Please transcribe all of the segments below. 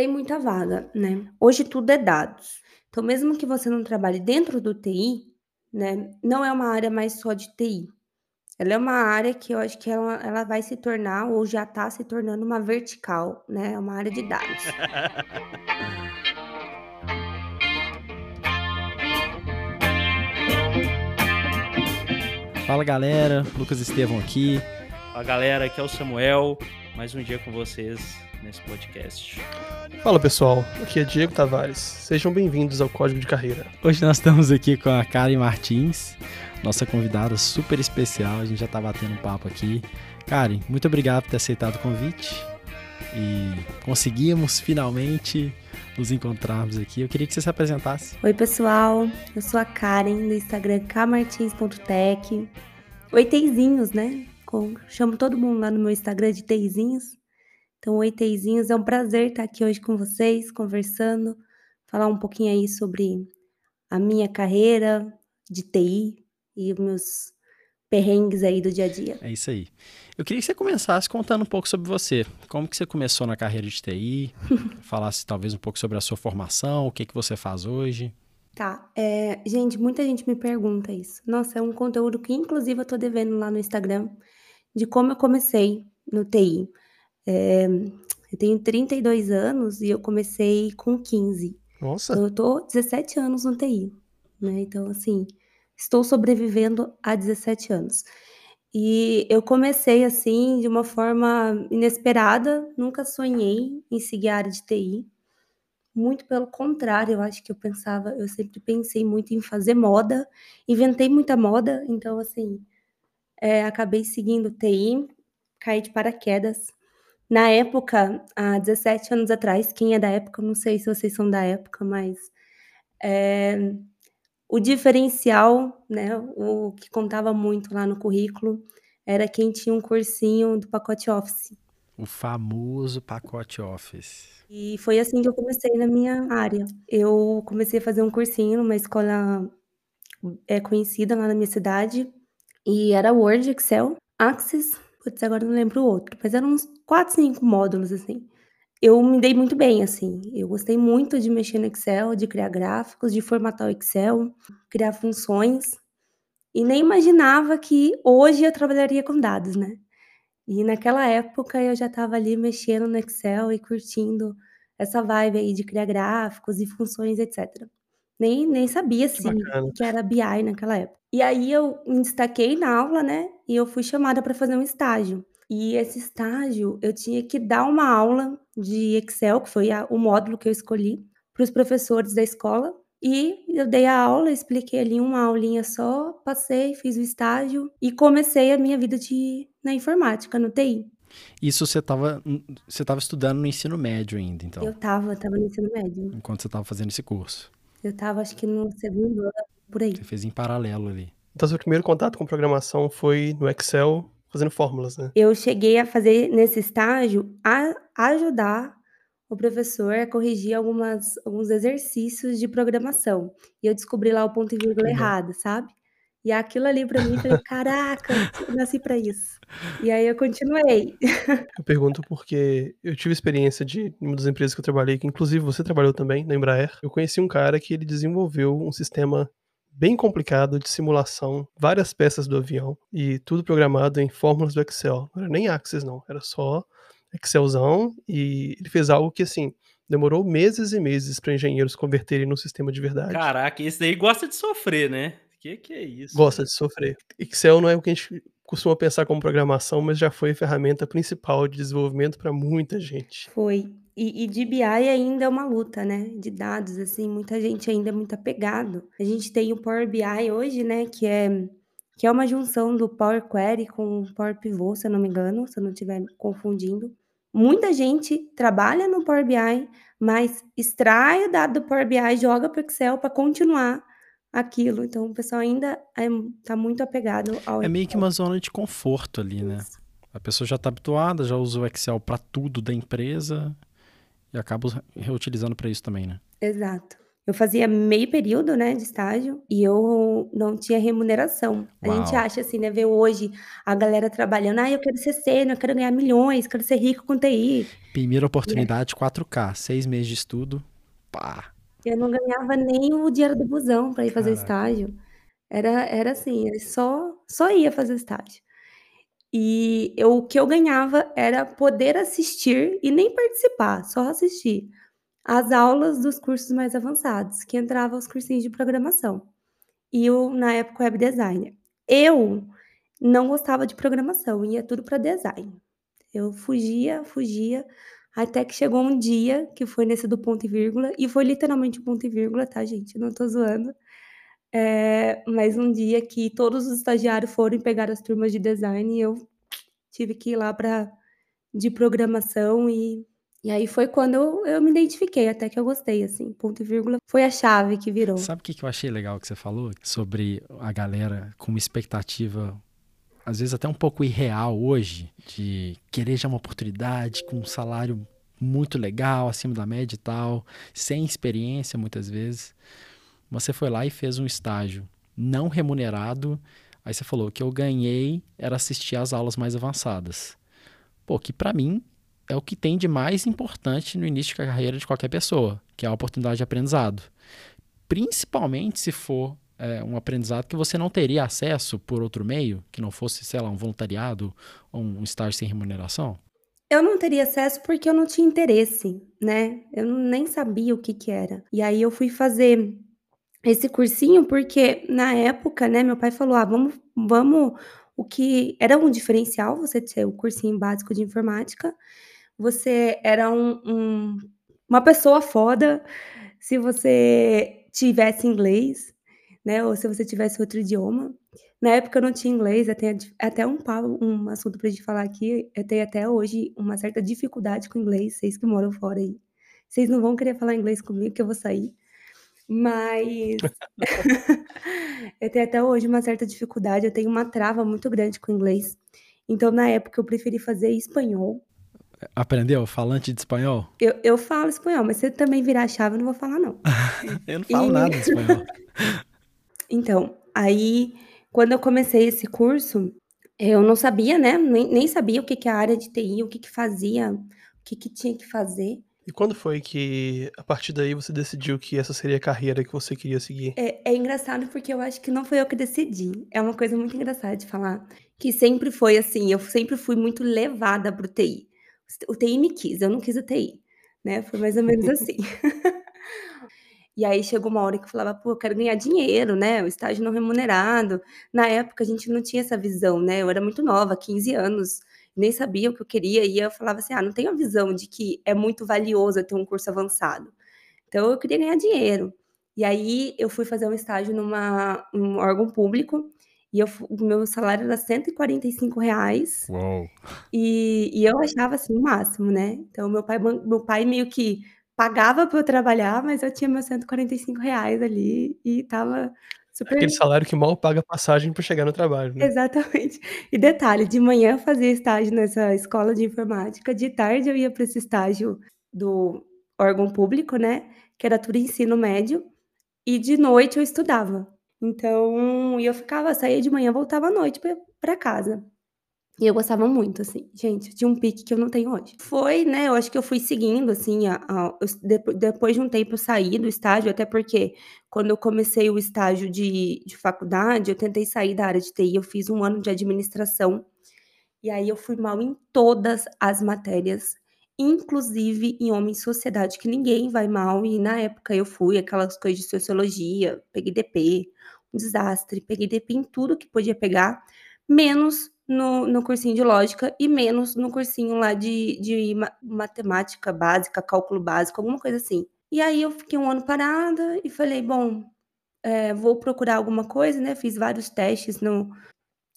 Tem muita vaga, né. Hoje tudo é dados. Então mesmo que você não trabalhe dentro do TI, né, não é uma área mais só de TI. Ela é uma área que eu acho que ela ela vai se tornar ou já está se tornando uma vertical, né, é uma área de dados. Fala galera, Lucas Estevão aqui. Fala galera, aqui é o Samuel. Mais um dia com vocês nesse podcast. Fala pessoal, aqui é Diego Tavares. Sejam bem-vindos ao Código de Carreira. Hoje nós estamos aqui com a Karen Martins, nossa convidada super especial. A gente já tá batendo um papo aqui. Karen, muito obrigado por ter aceitado o convite. E conseguimos finalmente nos encontrarmos aqui. Eu queria que você se apresentasse. Oi, pessoal. Eu sou a Karen, do Instagram kmartins.tech. Oi, Teizinhos, né? Com... Chamo todo mundo lá no meu Instagram de Teizinhos. Então, oi, Teizinhos. É um prazer estar aqui hoje com vocês, conversando, falar um pouquinho aí sobre a minha carreira de TI e os meus perrengues aí do dia a dia. É isso aí. Eu queria que você começasse contando um pouco sobre você. Como que você começou na carreira de TI? Falasse talvez um pouco sobre a sua formação, o que, que você faz hoje. Tá. É, gente, muita gente me pergunta isso. Nossa, é um conteúdo que inclusive eu tô devendo lá no Instagram de como eu comecei no TI. É, eu tenho 32 anos e eu comecei com 15. Nossa. Então eu tô 17 anos no TI, né? Então assim, estou sobrevivendo há 17 anos. E eu comecei assim de uma forma inesperada, nunca sonhei em seguir a área de TI. Muito pelo contrário, eu acho que eu pensava, eu sempre pensei muito em fazer moda, inventei muita moda, então assim, é, acabei seguindo TI, caí de paraquedas. Na época, há 17 anos atrás, quem é da época, não sei se vocês são da época, mas é, o diferencial, né, o que contava muito lá no currículo, era quem tinha um cursinho do pacote Office. O famoso pacote Office. E foi assim que eu comecei na minha área. Eu comecei a fazer um cursinho numa escola é, conhecida lá na minha cidade, e era Word, Excel, Access, putz, agora não lembro o outro, mas eram uns 4, 5 módulos, assim. Eu me dei muito bem, assim. Eu gostei muito de mexer no Excel, de criar gráficos, de formatar o Excel, criar funções. E nem imaginava que hoje eu trabalharia com dados, né? E naquela época eu já estava ali mexendo no Excel e curtindo essa vibe aí de criar gráficos e funções, etc. Nem, nem sabia Que assim bacana. que era BI naquela época. E aí eu me destaquei na aula, né? E eu fui chamada para fazer um estágio. E esse estágio eu tinha que dar uma aula de Excel, que foi a- o módulo que eu escolhi, para os professores da escola. E eu dei a aula, expliquei ali uma aulinha só, passei, fiz o estágio e comecei a minha vida de, na informática, no TI. Isso você estava você tava estudando no ensino médio ainda, então, Eu tava, tava no ensino médio. enquanto você estava fazendo esse curso. Eu tava, acho que no segundo ano, por aí. Você fez em paralelo ali. Então, seu primeiro contato com programação foi no Excel, fazendo fórmulas, né? Eu cheguei a fazer nesse estágio a ajudar o professor a corrigir algumas, alguns exercícios de programação. E eu descobri lá o ponto e vírgula Legal. errado, sabe? E aquilo ali pra mim, eu falei, caraca, eu nasci pra isso. E aí eu continuei. Eu pergunto porque eu tive experiência de uma das empresas que eu trabalhei, que inclusive você trabalhou também, na Embraer. Eu conheci um cara que ele desenvolveu um sistema bem complicado de simulação, várias peças do avião e tudo programado em fórmulas do Excel. Não era nem Access não, era só Excelzão e ele fez algo que assim, demorou meses e meses para engenheiros converterem no sistema de verdade. Caraca, esse daí gosta de sofrer, né? Que que é isso? Gosta de sofrer. Excel não é o que a gente costuma pensar como programação, mas já foi a ferramenta principal de desenvolvimento para muita gente. Foi. E, e de BI ainda é uma luta, né? De dados, assim, muita gente ainda é muito apegado. A gente tem o Power BI hoje, né? Que é, que é uma junção do Power Query com o Power Pivot, se eu não me engano, se eu não estiver confundindo. Muita gente trabalha no Power BI, mas extrai o dado do Power BI, joga para o Excel para continuar aquilo. Então, o pessoal ainda está muito apegado ao É meio que uma zona de conforto ali, né? Isso. A pessoa já está habituada, já usa o Excel para tudo da empresa e acaba reutilizando para isso também, né? Exato. Eu fazia meio período, né, de estágio e eu não tinha remuneração. A gente Uau. acha assim, né, vê hoje a galera trabalhando: "Ai, eu quero ser sênior, eu quero ganhar milhões, quero ser rico com TI". Primeira E é oportunidade 4K, 6 meses de estudo, pá. Eu não ganhava nem o dinheiro do busão para ir fazer Caraca. estágio. Era era assim, eu só só ia fazer estágio. E eu o que eu ganhava era poder assistir e nem participar, só assistir, as aulas dos cursos mais avançados, que entrava os cursinhos de programação. E eu, na época, web designer. Eu não gostava de programação, ia tudo para design. Eu fugia, fugia, até que chegou um dia, que foi nesse do ponto e vírgula, e foi literalmente um ponto e vírgula, tá, gente, eu não tô zoando. Eh, mas um dia que todos os estagiários foram pegaram as turmas de design eu tive que ir lá pra de programação e e aí foi quando eu eu me identifiquei, até que eu gostei, assim, ponto e vírgula foi a chave que virou. Sabe o que que eu achei legal que você falou? Sobre a galera com uma expectativa, às vezes até um pouco irreal hoje, de querer já uma oportunidade com um salário muito legal, acima da média e tal, sem experiência muitas vezes. Você foi lá e fez um estágio não remunerado, aí você falou: "O que eu ganhei era assistir às aulas mais avançadas". Pô, que pra mim é o que tem de mais importante no início de carreira de qualquer pessoa, que é a oportunidade de aprendizado. Principalmente se for, eh, um aprendizado que você não teria acesso por outro meio, que não fosse, sei lá, um voluntariado ou um estágio sem remuneração. Eu não teria acesso, porque eu não tinha interesse, né, eu nem sabia o que que era. E aí eu fui fazer esse cursinho, porque na época, né, meu pai falou: "Ah, vamos vamos" o que era um diferencial você ter o cursinho básico de informática, você era um um uma pessoa foda se você tivesse inglês, né, ou se você tivesse outro idioma. Na época eu não tinha inglês, eu tenho até um um assunto pra gente falar aqui, eu tenho até hoje uma certa dificuldade com inglês, vocês que moram fora aí, vocês não vão querer falar inglês comigo que eu vou sair. Mas eu tenho até hoje uma certa dificuldade, eu tenho uma trava muito grande com o inglês. Então na época eu preferi fazer espanhol. Aprendeu falante de espanhol? Eu eu falo espanhol, mas se eu também virar a chave eu não vou falar não. Eu não E falo nada de espanhol. Então, aí quando eu comecei esse curso, eu não sabia, né, nem nem sabia o que que a área de TI, o que que fazia, o que que tinha que fazer. E quando foi que, a partir daí, você decidiu que essa seria a carreira que você queria seguir? É é engraçado, porque eu acho que não foi eu que decidi, é uma coisa muito engraçada de falar, que sempre foi assim, eu sempre fui muito levada para o TI. O TI me quis, eu não quis o TI, né, foi mais ou menos assim. E aí chegou uma hora que eu falava: "Pô, eu quero ganhar dinheiro, né, o estágio não remunerado". Na época a gente não tinha essa visão, né, eu era muito nova, 15 anos, nem sabia o que eu queria e eu falava assim: "Ah, não tenho a visão de que é muito valioso ter um curso avançado". Então eu queria ganhar dinheiro. E aí eu fui fazer um estágio numa um órgão público, e eu o meu salário era R$145,00, Uou. e e eu achava, assim, o máximo, né. Então meu pai meu pai meio que pagava pra eu trabalhar, mas eu tinha meus R$145,00 ali e estava super Aquele salário que mal paga a passagem pra chegar no trabalho, né. Exatamente. E detalhe, de manhã eu fazia estágio nessa escola de informática, de tarde eu ia pra esse estágio do órgão público, né, que era tudo ensino médio, e de noite eu estudava. Então eu ficava saía de manhã, voltava à noite pra casa. E eu gostava muito, assim, gente, eu tinha um pique que eu não tenho hoje. Foi, né, eu acho que eu fui seguindo, assim, a a depo depois de um tempo eu saí do estágio, até porque quando eu comecei o estágio de de faculdade, eu tentei sair da área de TI, eu fiz 1 ano de administração, e aí eu fui mal em todas as matérias, inclusive em homem e sociedade, que ninguém vai mal, e na época eu fui, aquelas coisas de sociologia, peguei DP, um desastre, peguei DP em tudo que podia pegar, menos no no cursinho de lógica e menos no cursinho lá de de ma matemática básica, cálculo básico, alguma coisa assim. E aí eu fiquei 1 ano parada e falei: "Bom, eh, vou procurar alguma coisa", né, fiz vários testes no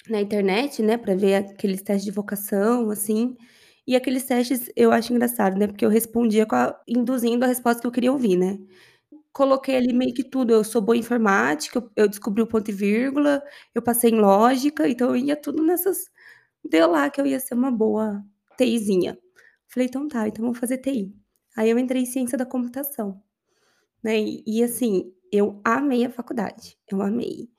na internet, né, pra ver aqueles testes de vocação, assim, e aqueles testes eu acho engraçado, né, porque eu respondia a induzindo a resposta que eu queria ouvir, né. Coloquei ali meio que tudo, eu sou boa em informática, eu descobri o ponto e vírgula, eu passei em lógica, então eu ia tudo nessas deu lá que eu ia ser uma boa TIzinha. Falei: "Então tá, então vou fazer TI". Aí eu entrei em ciência da computação. né, e e assim, eu amei a faculdade, eu amei.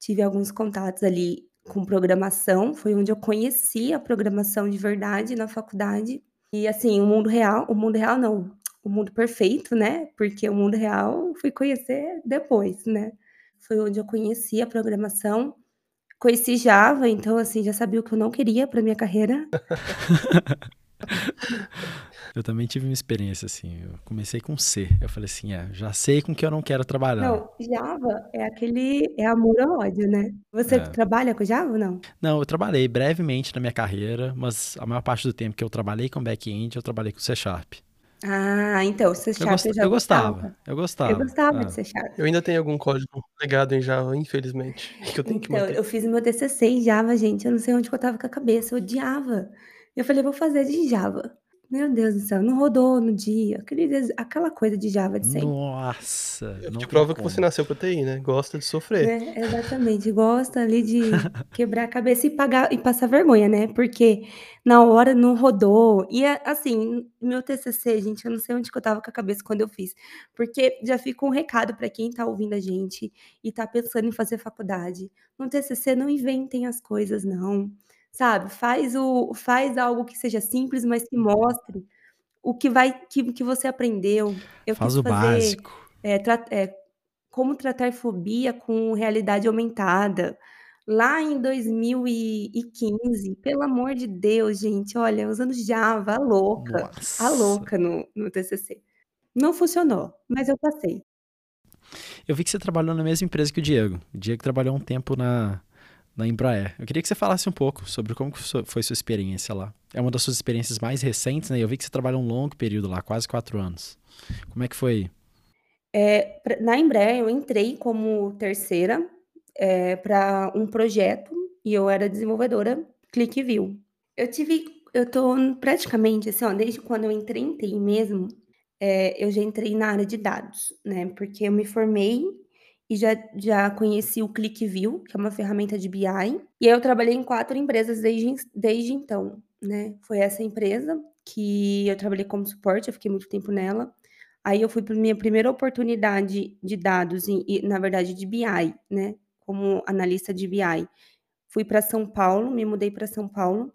Tive alguns contatos ali com programação, foi onde eu conheci a programação de verdade na faculdade. E assim, o mundo real o mundo real não, o mundo perfeito, né, porque o mundo real fui conhecer depois, né. Foi onde eu conheci a programação, conheci Java, então assim, já sabia o que eu não queria para minha carreira. Eu também tive uma experiência assim, eu comecei com C, eu falei assim: "É, já sei com que eu não quero trabalhar". Não, Java é aquele é amor ou ódio, né. Você É. trabalha com Java ou não? Não, eu trabalhei brevemente na minha carreira, mas a maior parte do tempo que eu trabalhei com back-end, eu trabalhei com C Sharp. Ah, então, C Eu Sharp gos eu já eu gostava. gostava, eu gostava. Eu gostava Hã. de C Sharp. Eu ainda tenho algum código legado em Java, infelizmente, que eu tenho que Então, manter. eu fiz o meu TCC em Java, gente, eu não sei onde que eu estava com a cabeça, eu odiava. Eu falei: "Vou fazer de Java". Meu Deus do céu, não rodou no dia, aquele aquela coisa de Java de sempre. Nossa, É não de tem prova que você nasceu pra TI, né, gosta de sofrer. Né, exatamente, gosta ali de quebrar a cabeça e pagar e passar vergonha, né, porque na hora não rodou. E é assim, meu TCC, gente, eu não sei onde que eu estava com a cabeça quando eu fiz, porque já fica um recado para quem tá ouvindo a gente e tá pensando em fazer faculdade. No TCC não inventem as coisas não, sabe, faz o faz algo que seja simples, mas que mostre o que vai que que você aprendeu. Eu Faz o fazer, básico. eh, tra eh, como tratar fobia com realidade aumentada, lá em 2015, pelo amor de Deus, gente, olha, usando Java, a louca, a Nossa. louca no no TCC. Não funcionou, mas eu passei. Eu vi que você trabalhou na mesma empresa que o Diego. O Diego trabalhou um tempo na na Embraer. Eu queria que você falasse um pouco sobre como foi sua experiência lá. É uma das suas experiências mais recentes, né, eu vi que você trabalhou um longo período lá, quase 4 anos. Como é que foi? Pra na Embraer eu entrei como terceira, eh, pra um projeto, e eu era desenvolvedora ClickView. Eu tive eu tô praticamente, assim, ó, desde quando eu entrei em TI mesmo, eh, eu já entrei na área de dados, né, porque eu me formei e já já conheci o ClickView, que é uma ferramenta de BI, e eu trabalhei em 4 empresas desde desde então, né. Foi essa empresa que eu trabalhei como suporte, eu fiquei muito tempo nela. Aí eu fui para minha primeira oportunidade de dados e na verdade de BI, né, como analista de BI. Fui pra São Paulo, me mudei pra São Paulo,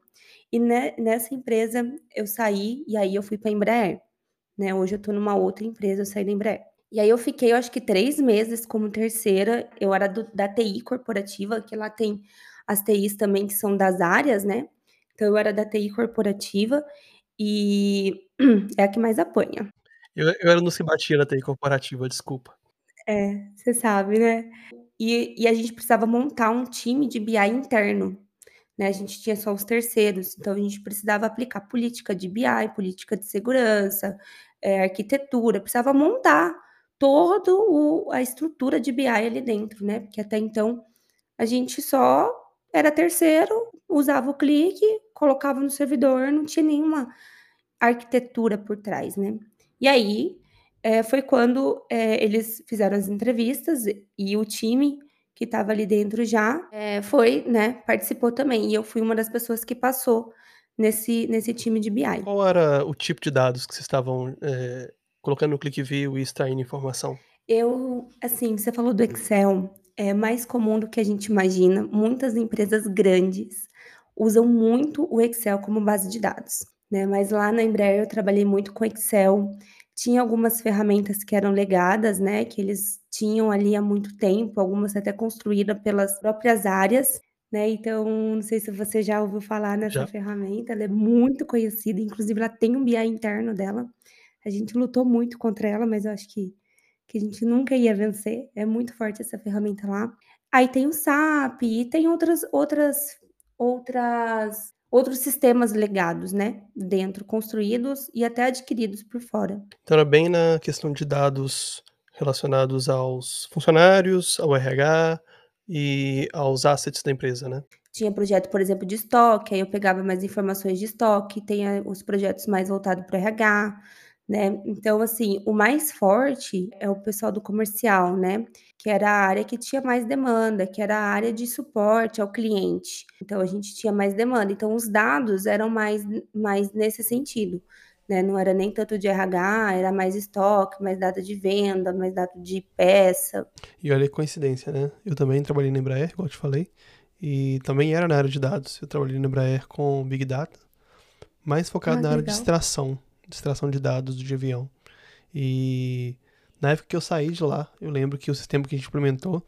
e ne nessa empresa eu saí, e aí eu fui pra Embraer, né, hoje eu tô numa outra empresa, eu saí da Embraer. E aí eu fiquei eu acho que 3 meses como terceira, eu era do da TI corporativa, que lá tem as TIs também que são das áreas, né, então eu era da TI corporativa, e é a que mais apanha. Eu eu era no que batia na TI corporativa, desculpa. É, você sabe, né. E e a gente precisava montar um time de BI interno, né, a gente tinha só os terceiros, então a gente precisava aplicar política de BI, política de segurança, eh, arquitetura, precisava montar todo o a estrutura de BI ali dentro, né, porque até então a gente só era terceiro, usava o Click, colocava no servidor, não tinha nenhuma arquitetura por trás, né. E aí, eh, foi quando, eh, eles fizeram as entrevistas e o time que estava ali dentro já, eh, foi, né, participou também, e eu fui uma das pessoas que passou nesse nesse time de BI. Qual era o tipo de dados que vocês estavam, eh, colocando no ClickView e extraindo informação? Eu assim, você falou do Excel, é mais comum do que a gente imagina, muitas empresas grandes usam muito o Excel como base de dados, né, mas lá na Embraer eu trabalhei muito com Excel, tinha algumas ferramentas que eram legadas, né, que eles tinham ali há muito tempo, algumas até construída pelas próprias áreas, né, então não sei se você já ouviu falar nessa Já. ferramenta, ela é muito conhecida, inclusive ela tem um BI interno dela, a gente lutou muito contra ela, mas eu acho que que a gente nunca ia vencer, é muito forte essa ferramenta lá. Aí tem o SAP e tem outras outras outras outros sistemas legados, né, dentro, construídos e até adquiridos por fora. Então era bem na questão de dados relacionados aos funcionários, ao RH e aos assets da empresa, né? Tinha projeto, por exemplo, de estoque, aí eu pegava mais informações de estoque, tem a os projetos mais voltado para o RH, né. Então, assim, o mais forte é o pessoal do comercial, né, que era a área que tinha mais demanda, que era a área de suporte ao cliente. Então a gente tinha mais demanda, então os dados eram mais mais nesse sentido, né, não era nem tanto de RH, era mais estoque, mais data de venda, mais data de peça. E olha que coincidência, né? Eu também trabalhei na Embraer, igual eu te falei, e também era na área de dados. Eu trabalhei na Embraer com Big Data, mais focado Ah, na área de extração, de extração de dados de avião. E na época que eu saí de lá, eu lembro que o sistema que a gente implementou,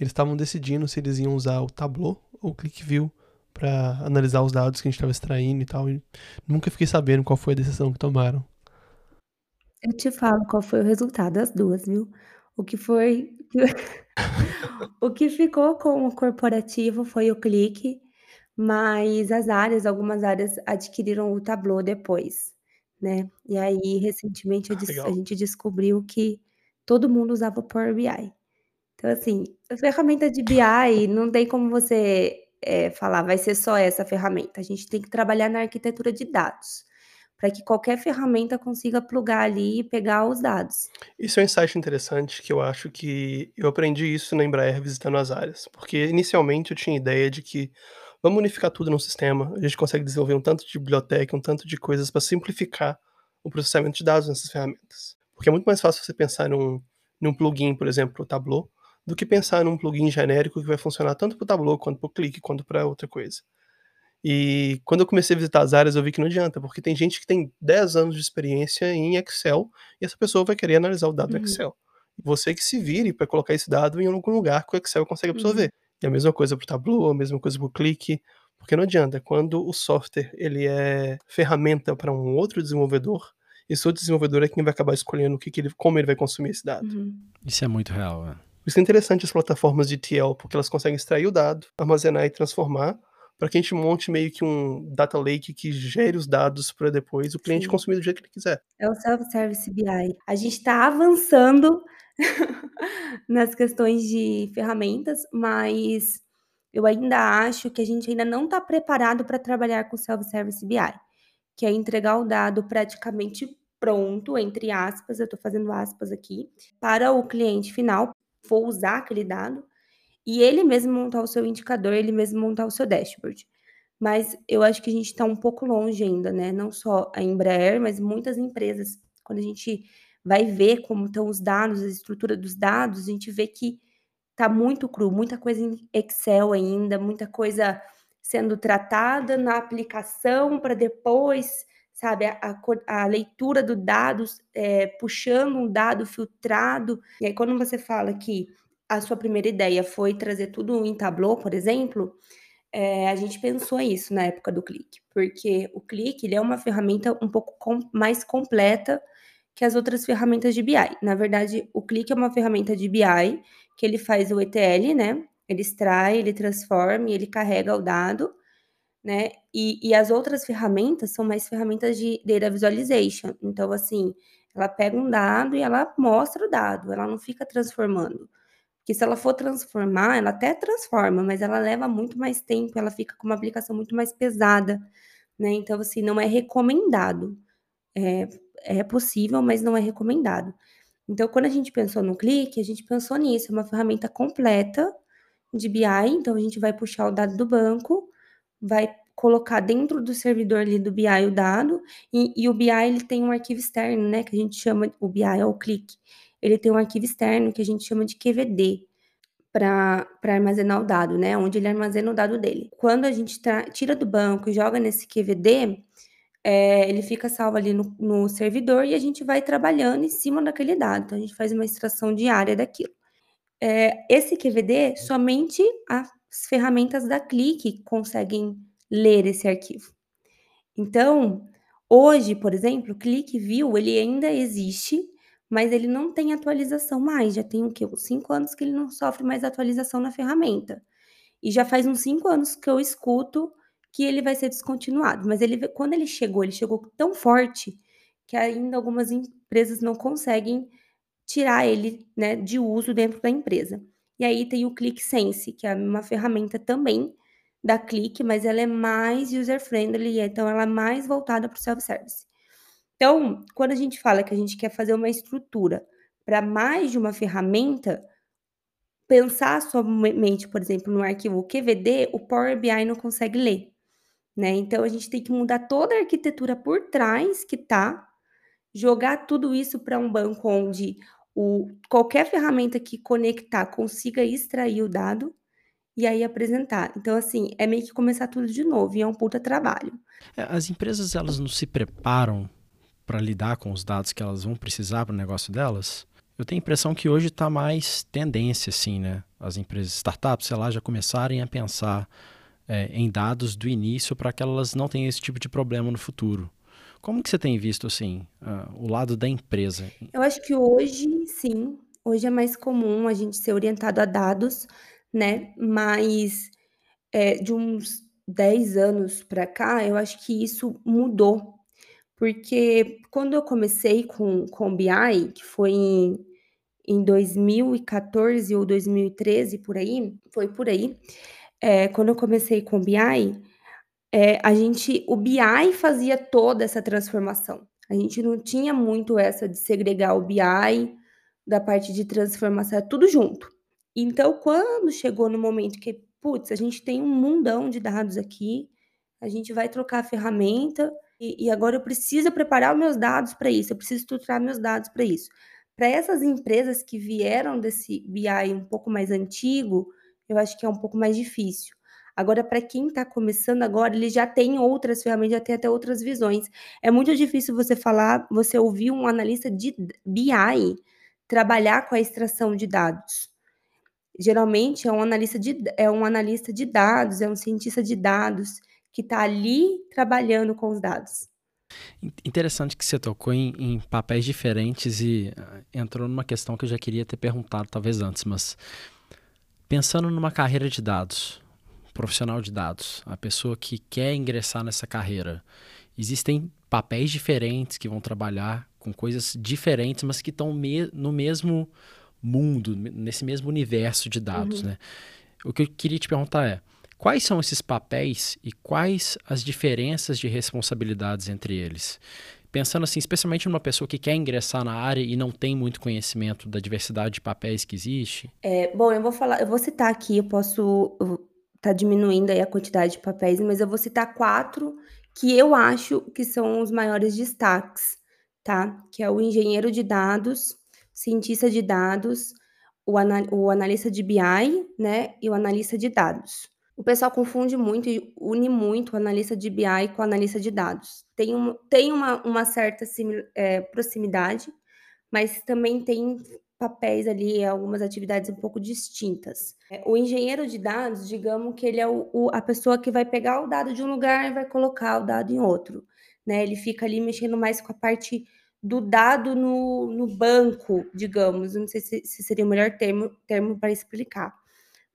eles estavam decidindo se eles iam usar o Tableau ou o ClickView para analisar os dados que a gente estava extraindo e tal. E nunca fiquei sabendo qual foi a decisão que tomaram. Eu te falo qual foi o resultado das duas, viu? O que foi o que ficou com o corporativo foi o Clique, mas as áreas algumas áreas adquiriram o Tableau depois, né. E aí recentemente a Ah, des a legal. gente descobriu que todo mundo usava o Power BI. Então assim, a ferramenta de BI não tem como você, eh, falar: "Vai ser só essa ferramenta", a gente tem que trabalhar na arquitetura de dados, para que qualquer ferramenta consiga plugar ali e pegar os dados. Isso é um insight interessante que eu acho que eu aprendi isso na Embraer visitando as áreas, porque inicialmente eu tinha ideia de que vamos unificar tudo num sistema, a gente consegue desenvolver um tanto de biblioteca, um tanto de coisas para simplificar o processamento de dados nessas ferramentas. Porque é muito mais fácil você pensar num, num plugin, por exemplo, para o Tableau, do que pensar num plugin genérico que vai funcionar tanto para o Tableau, quanto para o Click, quanto para outra coisa. E quando eu comecei a visitar as áreas, eu vi que não adianta, porque tem gente que tem 10 anos de experiência em Excel e essa pessoa vai querer analisar o dado do Uhum. Excel. Você que se vire para colocar esse dado em algum lugar que o Excel consegue absorver. Uhum. E a mesma coisa para o Tableau, a mesma coisa para o Click, porque não adianta. Quando o software ele é ferramenta para um outro desenvolvedor, esse outro desenvolvedor é quem vai acabar escolhendo o que, que ele, como ele vai consumir esse dado. Uhum. Isso é muito real. Por isso é interessante as plataformas de TL, porque elas conseguem extrair o dado, armazenar e transformar, para que a gente monte meio que um data lake que gere os dados para depois o cliente Sim. consumir do jeito que ele quiser. É o self-service BI. A gente está avançando nas questões de ferramentas, mas eu ainda acho que a gente ainda não está preparado para trabalhar com self-service BI, que é entregar o dado praticamente pronto, entre aspas, eu estou fazendo aspas aqui, para o cliente final, for usar aquele dado, e ele mesmo montar o seu indicador, ele mesmo montar o seu dashboard. Mas eu acho que a gente está um pouco longe ainda, né, não só a Embraer, mas muitas empresas. Quando a gente vai ver como estão os dados, a estrutura dos dados, a gente vê que está muito cru, muita coisa em Excel ainda, muita coisa sendo tratada na aplicação para depois, sabe, a a leitura do dados, eh, puxando um dado filtrado. E aí quando você fala que a sua primeira ideia foi trazer tudo em Tableau, por exemplo, eh, a gente pensou isso na época do Click, porque o Click ele é uma ferramenta um pouco com mais completa que as outras ferramentas de BI. Na verdade, o Click é uma ferramenta de BI, que ele faz o ETL, né, ele extrai, ele transforma e ele carrega o dado, né, e e as outras ferramentas são mais ferramentas de data visualization. Então, assim, ela pega um dado e ela mostra o dado, ela não fica transformando. Porque se ela for transformar, ela até transforma, mas ela leva muito mais tempo, ela fica com uma aplicação muito mais pesada, né, então, assim, não é recomendado. É é possível, mas não é recomendado. Então, quando a gente pensou no Click, a gente pensou nisso, é uma ferramenta completa de BI, então a gente vai puxar o dado do banco, vai colocar dentro do servidor ali do BI o dado, e e o BI ele tem um arquivo externo, né, que a gente chama o BI é o Click, ele tem um arquivo externo que a gente chama de QVD, pra armazenar o dado, né, onde ele armazena o dado dele. Quando a gente tira do banco e joga nesse QVD, eh, ele fica salvo ali no no servidor e a gente vai trabalhando em cima daquele dado, então a gente faz uma extração diária daquilo. Eh, esse QVD, somente as ferramentas da Click conseguem ler esse arquivo. Então, hoje, por exemplo, o ClickView ele ainda existe, mas ele não tem atualização mais, já tem o quê? Uns 5 anos que ele não sofre mais atualização na ferramenta. E já faz uns 5 anos que eu escuto que ele vai ser descontinuado, mas ele quando ele chegou, ele chegou tão forte, que ainda algumas empresas não conseguem tirar ele, né, de uso dentro da empresa. E aí tem o ClickSense, que é uma ferramenta também da Click, mas ela é mais user friendly, então ela é mais voltada para o self-service. Então, quando a gente fala que a gente quer fazer uma estrutura para mais de uma ferramenta, pensar somente, por exemplo, no arquivo QVD, o Power BI não consegue ler, né. Então a gente tem que mudar toda a arquitetura por trás que tá, jogar tudo isso para um banco onde o qualquer ferramenta que conectar consiga extrair o dado, e aí apresentar. Então assim, é meio que começar tudo de novo e é um puta trabalho. É, as empresas elas não se preparam para lidar com os dados que elas vão precisar para o negócio delas? Eu tenho a impressão que hoje está mais tendência, assim, né? As empresas, startups, sei lá, já começarem a pensar é, em dados do início para que elas não tenham esse tipo de problema no futuro. Como que você tem visto, assim, uh, o lado da empresa? Eu acho que hoje, sim. Hoje é mais comum a gente ser orientado a dados, né? Mas é, de uns 10 anos para cá, eu acho que isso mudou. Porque quando eu comecei com, com BI, que foi em, em 2014 ou 2013, por aí, foi por aí, é, quando eu comecei com BI, é, a gente, o BI fazia toda essa transformação. A gente não tinha muito essa de segregar o BI da parte de transformação, é tudo junto. Então, quando chegou no momento que, putz, a gente tem um mundão de dados aqui, a gente vai trocar a ferramenta e, e agora eu preciso preparar os meus dados para isso, eu preciso estruturar meus dados para isso. Para essas empresas que vieram desse BI um pouco mais antigo, eu acho que é um pouco mais difícil. Agora, para quem está começando agora, ele já tem outras ferramentas, já tem até outras visões. É muito difícil você falar, você ouvir um analista de BI trabalhar com a extração de dados. Geralmente é um analista de, é um analista de dados, é um cientista de dados que está ali trabalhando com os dados. Interessante que você tocou em, em, papéis diferentes e uh, entrou numa questão que eu já queria ter perguntado talvez antes, mas pensando numa carreira de dados, profissional de dados, a pessoa que quer ingressar nessa carreira, existem papéis diferentes que vão trabalhar com coisas diferentes, mas que estão me no mesmo mundo, nesse mesmo universo de dados, uhum. né? O que eu queria te perguntar é, quais são esses papéis e quais as diferenças de responsabilidades entre eles? Pensando assim, especialmente numa pessoa que quer ingressar na área e não tem muito conhecimento da diversidade de papéis que existe. É, bom, eu vou falar, eu vou citar aqui, eu posso tá diminuindo aí a quantidade de papéis, mas eu vou citar quatro que eu acho que são os maiores destaques, tá? Que é o engenheiro de dados, cientista de dados, o, anal o analista de BI, né, e o analista de dados. O pessoal confunde muito e une muito o analista de BI com o analista de dados. Tem, um, tem uma, uma certa é, proximidade, mas também tem papéis ali, algumas atividades um pouco distintas. O engenheiro de dados, digamos que ele é o, o, a pessoa que vai pegar o dado de um lugar e vai colocar o dado em outro. Né? Ele fica ali mexendo mais com a parte do dado no, no banco, digamos. Não sei se, se seria o melhor termo, termo para explicar.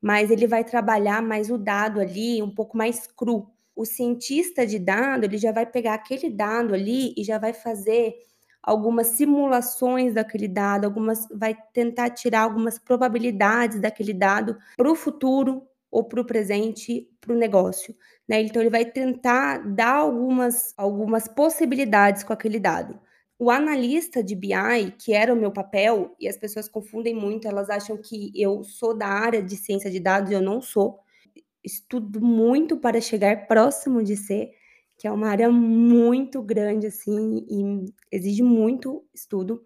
Mas ele vai trabalhar mais o dado ali, um pouco mais cru. O cientista de dado, ele já vai pegar aquele dado ali e já vai fazer algumas simulações daquele dado, algumas vai tentar tirar algumas probabilidades daquele dado para o futuro ou para o presente, para o negócio. Né? Então ele vai tentar dar algumas, algumas possibilidades com aquele dado. O analista de BI, que era o meu papel, e as pessoas confundem muito, elas acham que eu sou da área de ciência de dados, e eu não sou. Estudo muito para chegar próximo de ser, que é uma área muito grande, assim, e exige muito estudo.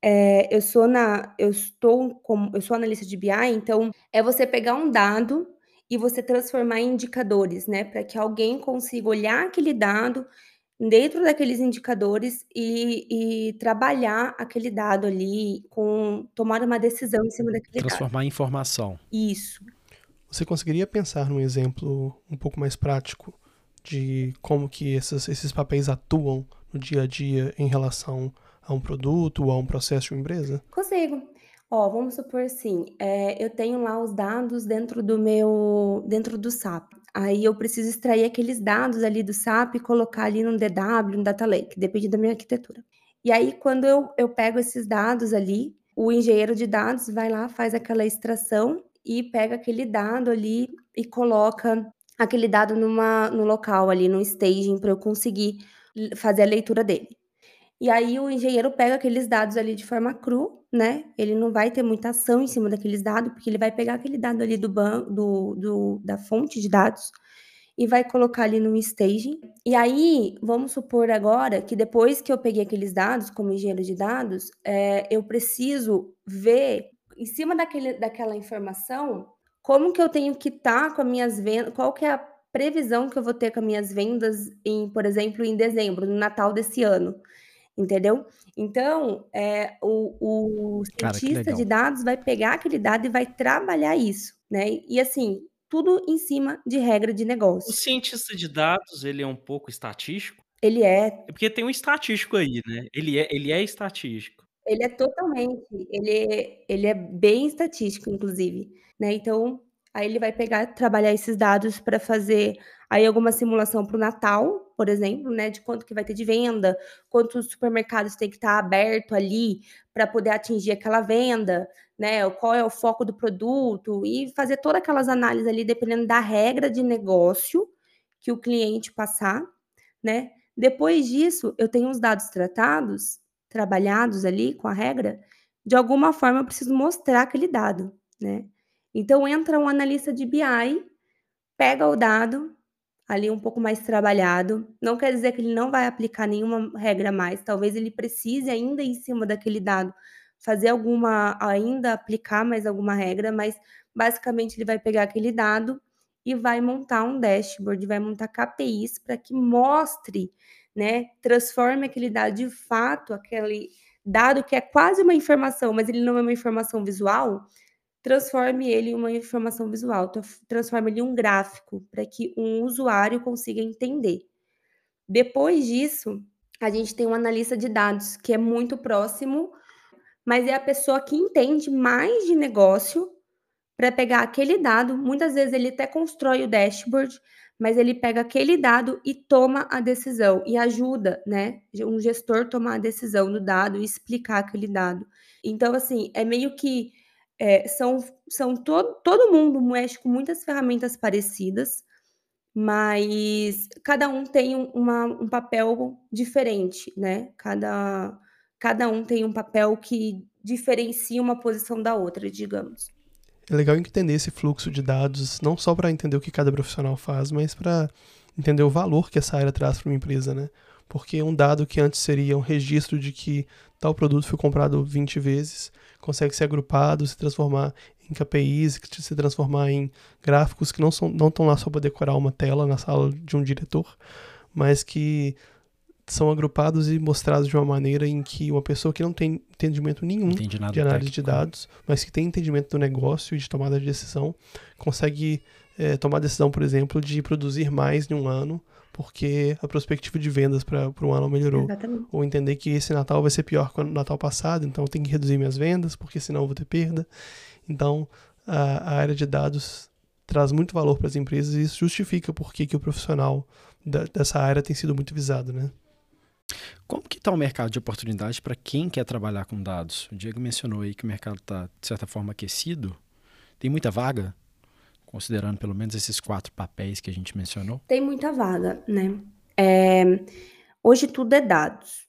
É, eu sou na, eu estou como, eu sou analista de BI, então é você pegar um dado e você transformar em indicadores, né, para que alguém consiga olhar aquele dado dentro daqueles indicadores e, e, trabalhar aquele dado ali, com tomar uma decisão em cima daquele Transformar dado. em informação. Isso. Você conseguiria pensar num exemplo um pouco mais prático de como que esses, esses papéis atuam no dia a dia em relação a um produto ou a um processo de uma empresa? Consigo. Ó, vamos supor assim, é, eu tenho lá os dados dentro do meu, dentro do SAP. Aí eu preciso extrair aqueles dados ali do SAP e colocar ali no DW, no Data Lake, depende da minha arquitetura. E aí, quando eu, eu pego esses dados ali, o engenheiro de dados vai lá, faz aquela extração e pega aquele dado ali e coloca aquele dado numa, no local ali, no staging, para eu conseguir fazer a leitura dele. E aí o engenheiro pega aqueles dados ali de forma cru, né? Ele não vai ter muita ação em cima daqueles dados, porque ele vai pegar aquele dado ali do banco, do, do, da fonte de dados e vai colocar ali no staging. E aí, vamos supor agora que depois que eu peguei aqueles dados, como engenheiro de dados, é, eu preciso ver, em cima daquele, daquela informação, como que eu tenho que estar tá com as minhas vendas, qual que é a previsão que eu vou ter com as minhas vendas em, por exemplo, em dezembro, no Natal desse ano, entendeu? Então, é, o, o cientista de dados vai pegar aquele dado e vai trabalhar isso, né? E assim, tudo em cima de regra de negócio. O cientista de dados, ele é um pouco estatístico? Ele é. É porque tem um estatístico aí, né? Ele é, ele é estatístico. Ele é totalmente, ele, ele é bem estatístico, inclusive, né? Então, aí ele vai pegar, trabalhar esses dados para fazer aí alguma simulação para o Natal, por exemplo, né? De quanto que vai ter de venda, quantos supermercados tem que estar tá aberto ali para poder atingir aquela venda, né? Qual é o foco do produto e fazer todas aquelas análises ali, dependendo da regra de negócio que o cliente passar, né? Depois disso, eu tenho os dados tratados, trabalhados ali com a regra, de alguma forma eu preciso mostrar aquele dado, né? Então entra um analista de BI, pega o dado ali um pouco mais trabalhado, não quer dizer que ele não vai aplicar nenhuma regra mais, talvez ele precise ainda em cima daquele dado fazer alguma, ainda aplicar mais alguma regra, mas basicamente ele vai pegar aquele dado e vai montar um dashboard, vai montar KPIs para que mostre, né, transforme aquele dado de fato, aquele dado que é quase uma informação, mas ele não é uma informação visual, transforme ele em uma informação visual, transforme ele em um gráfico para que um usuário consiga entender. Depois disso, a gente tem um analista de dados que é muito próximo mas é a pessoa que entende mais de negócio para pegar aquele dado. Muitas vezes ele até constrói o dashboard, mas ele pega aquele dado e toma a decisão e ajuda, né, um gestor tomar a decisão do dado e explicar aquele dado. Então, assim, é meio que é, são, são todo, todo mundo mexe com muitas ferramentas parecidas, mas cada um tem uma, um papel diferente, né? Cada, cada um tem um papel que diferencia uma posição da outra, digamos. É legal entender esse fluxo de dados, não só para entender o que cada profissional faz, mas para entender o valor que essa área traz para uma empresa, né? Porque um dado que antes seria um registro de que tal produto foi comprado 20 vezes, consegue ser agrupado, se transformar em KPIs, se transformar em gráficos que não são não estão lá só para decorar uma tela na sala de um diretor, mas que são agrupados e mostrados de uma maneira em que uma pessoa que não tem entendimento nenhum de análise técnico. de dados, mas que tem entendimento do negócio e de tomada de decisão, consegue é, tomar a decisão, por exemplo, de produzir mais em um ano, porque a perspectiva de vendas para um ano melhorou. Exatamente. Ou entender que esse Natal vai ser pior que o Natal passado, então eu tenho que reduzir minhas vendas, porque senão eu vou ter perda. Então, a, a área de dados traz muito valor para as empresas e isso justifica por que, que o profissional da, dessa área tem sido muito visado, né? Como que está o mercado de oportunidades para quem quer trabalhar com dados? O Diego mencionou aí que o mercado está, de certa forma, aquecido. Tem muita vaga? Considerando pelo menos esses quatro papéis que a gente mencionou? Tem muita vaga, né? É, hoje tudo é dados.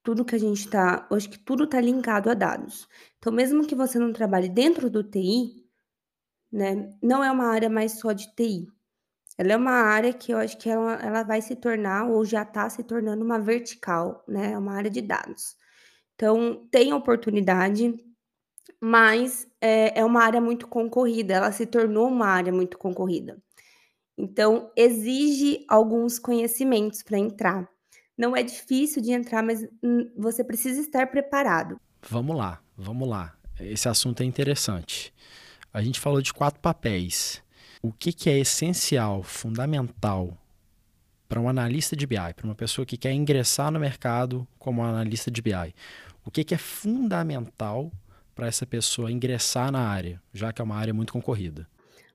Tudo que a gente está. Hoje que tudo está linkado a dados. Então, mesmo que você não trabalhe dentro do TI, né, não é uma área mais só de TI. Ela é uma área que eu acho que ela, ela vai se tornar, ou já está se tornando, uma vertical, né? É uma área de dados. Então, tem oportunidade, mas é, é uma área muito concorrida, ela se tornou uma área muito concorrida. Então, exige alguns conhecimentos para entrar. Não é difícil de entrar, mas você precisa estar preparado. Vamos lá, vamos lá. Esse assunto é interessante. A gente falou de quatro papéis o que, que é essencial, fundamental para um analista de BI, para uma pessoa que quer ingressar no mercado como analista de BI? O que, que é fundamental para essa pessoa ingressar na área, já que é uma área muito concorrida?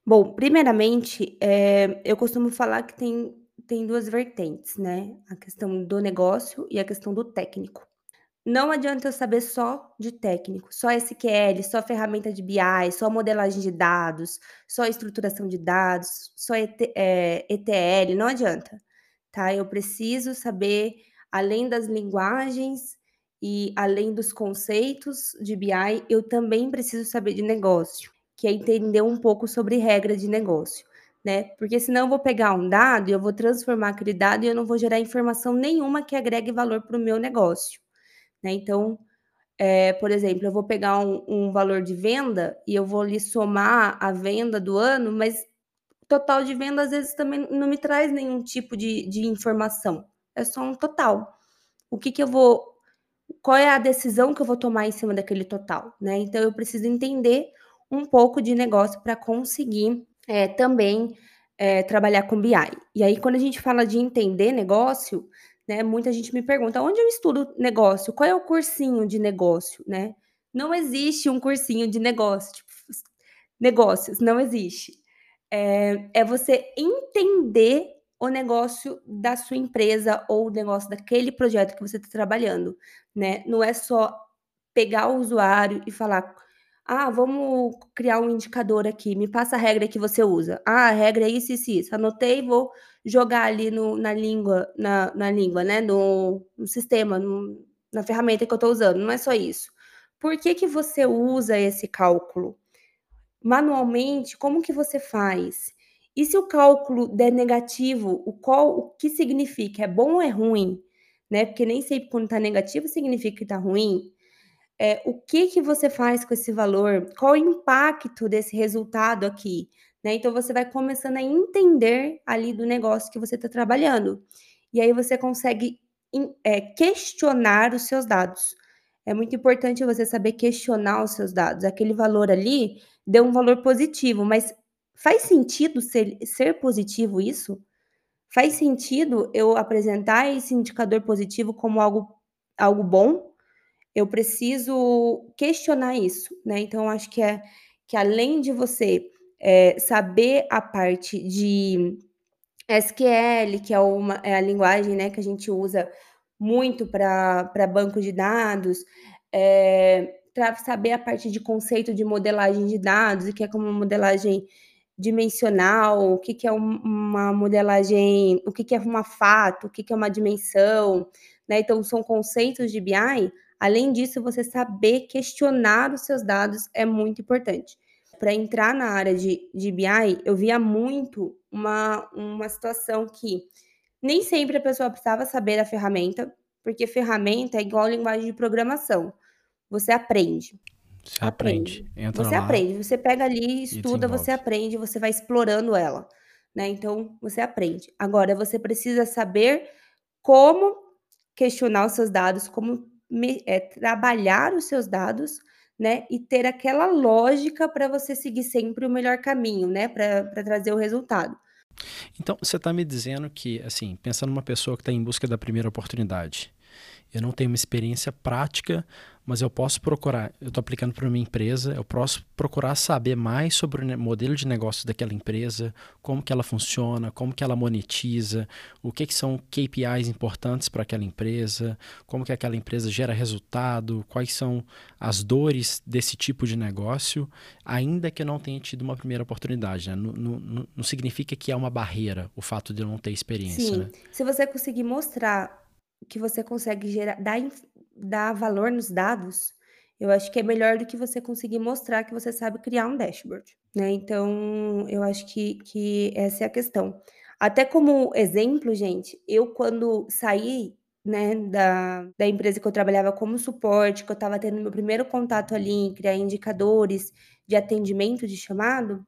Bom, primeiramente, é, eu costumo falar que tem, tem duas vertentes, né? A questão do negócio e a questão do técnico. Não adianta eu saber só de técnico, só SQL, só ferramenta de BI, só modelagem de dados, só estruturação de dados, só ET, é, ETL, não adianta, tá? Eu preciso saber, além das linguagens e além dos conceitos de BI, eu também preciso saber de negócio, que é entender um pouco sobre regra de negócio. né? Porque senão eu vou pegar um dado e eu vou transformar aquele dado e eu não vou gerar informação nenhuma que agregue valor para o meu negócio, né? Então, é, por exemplo, eu vou pegar um, um, valor de venda e eu vou lhe somar a venda do ano, mas total de venda às vezes também não me traz nenhum tipo de, de informação. É só um total. O que, que eu vou. Qual é a decisão que eu vou tomar em cima daquele total, né? Então eu preciso entender um pouco de negócio para conseguir é, também é, trabalhar com BI. E aí, quando a gente fala de entender negócio, né, muita gente me pergunta onde eu estudo negócio, qual é o cursinho de negócio, né? Não existe um cursinho de negócio, tipo, negócios, não existe. É, é você entender o negócio da sua empresa ou o negócio daquele projeto que você está trabalhando, né? Não é só pegar o usuário e falar ah, vamos criar um indicador aqui, me passa a regra que você usa. Ah, a regra é isso, isso, isso. Anotei, vou jogar ali no, na língua, na, na língua, né? No, no sistema, no, na ferramenta que eu estou usando. Não é só isso. Por que, que você usa esse cálculo? Manualmente, como que você faz? E se o cálculo der negativo, o, qual, o que significa? É bom ou é ruim? Né? Porque nem sempre quando está negativo significa que está ruim é, o que que você faz com esse valor, qual o impacto desse resultado aqui, né? Então você vai começando a entender ali do negócio que você está trabalhando. E aí você consegue é, questionar os seus dados. É muito importante você saber questionar os seus dados. Aquele valor ali deu um valor positivo, mas faz sentido ser, ser positivo isso? Faz sentido eu apresentar esse indicador positivo como algo, algo bom? eu preciso questionar isso, né? Então, acho que é que além de você é, saber a parte de SQL, que é, uma, é a linguagem né, que a gente usa muito para banco de dados, é, para saber a parte de conceito de modelagem de dados, o que é como modelagem dimensional, o que, que é uma modelagem, o que, que é uma fato, o que, que é uma dimensão, né? Então, são conceitos de BI Além disso, você saber questionar os seus dados é muito importante. Para entrar na área de, de BI, eu via muito uma, uma situação que nem sempre a pessoa precisava saber a ferramenta, porque ferramenta é igual linguagem de programação. Você aprende. Você aprende. aprende. você lá, aprende. Você pega ali, estuda, você aprende, você vai explorando ela. Né? Então, você aprende. Agora, você precisa saber como questionar os seus dados, como é, trabalhar os seus dados, né? E ter aquela lógica para você seguir sempre o melhor caminho, né? Para trazer o resultado. Então, você está me dizendo que, assim, pensando numa pessoa que está em busca da primeira oportunidade, eu não tenho uma experiência prática, mas eu posso procurar, eu estou aplicando para uma empresa, eu posso procurar saber mais sobre o modelo de negócio daquela empresa, como que ela funciona, como que ela monetiza, o que, que são KPIs importantes para aquela empresa, como que aquela empresa gera resultado, quais são as dores desse tipo de negócio, ainda que eu não tenha tido uma primeira oportunidade. Né? Não, não, não significa que é uma barreira o fato de eu não ter experiência. Sim, né? se você conseguir mostrar que você consegue gerar, dar, dar valor nos dados, eu acho que é melhor do que você conseguir mostrar que você sabe criar um dashboard, né? Então, eu acho que, que essa é a questão. Até como exemplo, gente, eu quando saí né, da, da empresa que eu trabalhava como suporte, que eu estava tendo meu primeiro contato ali em criar indicadores de atendimento de chamado,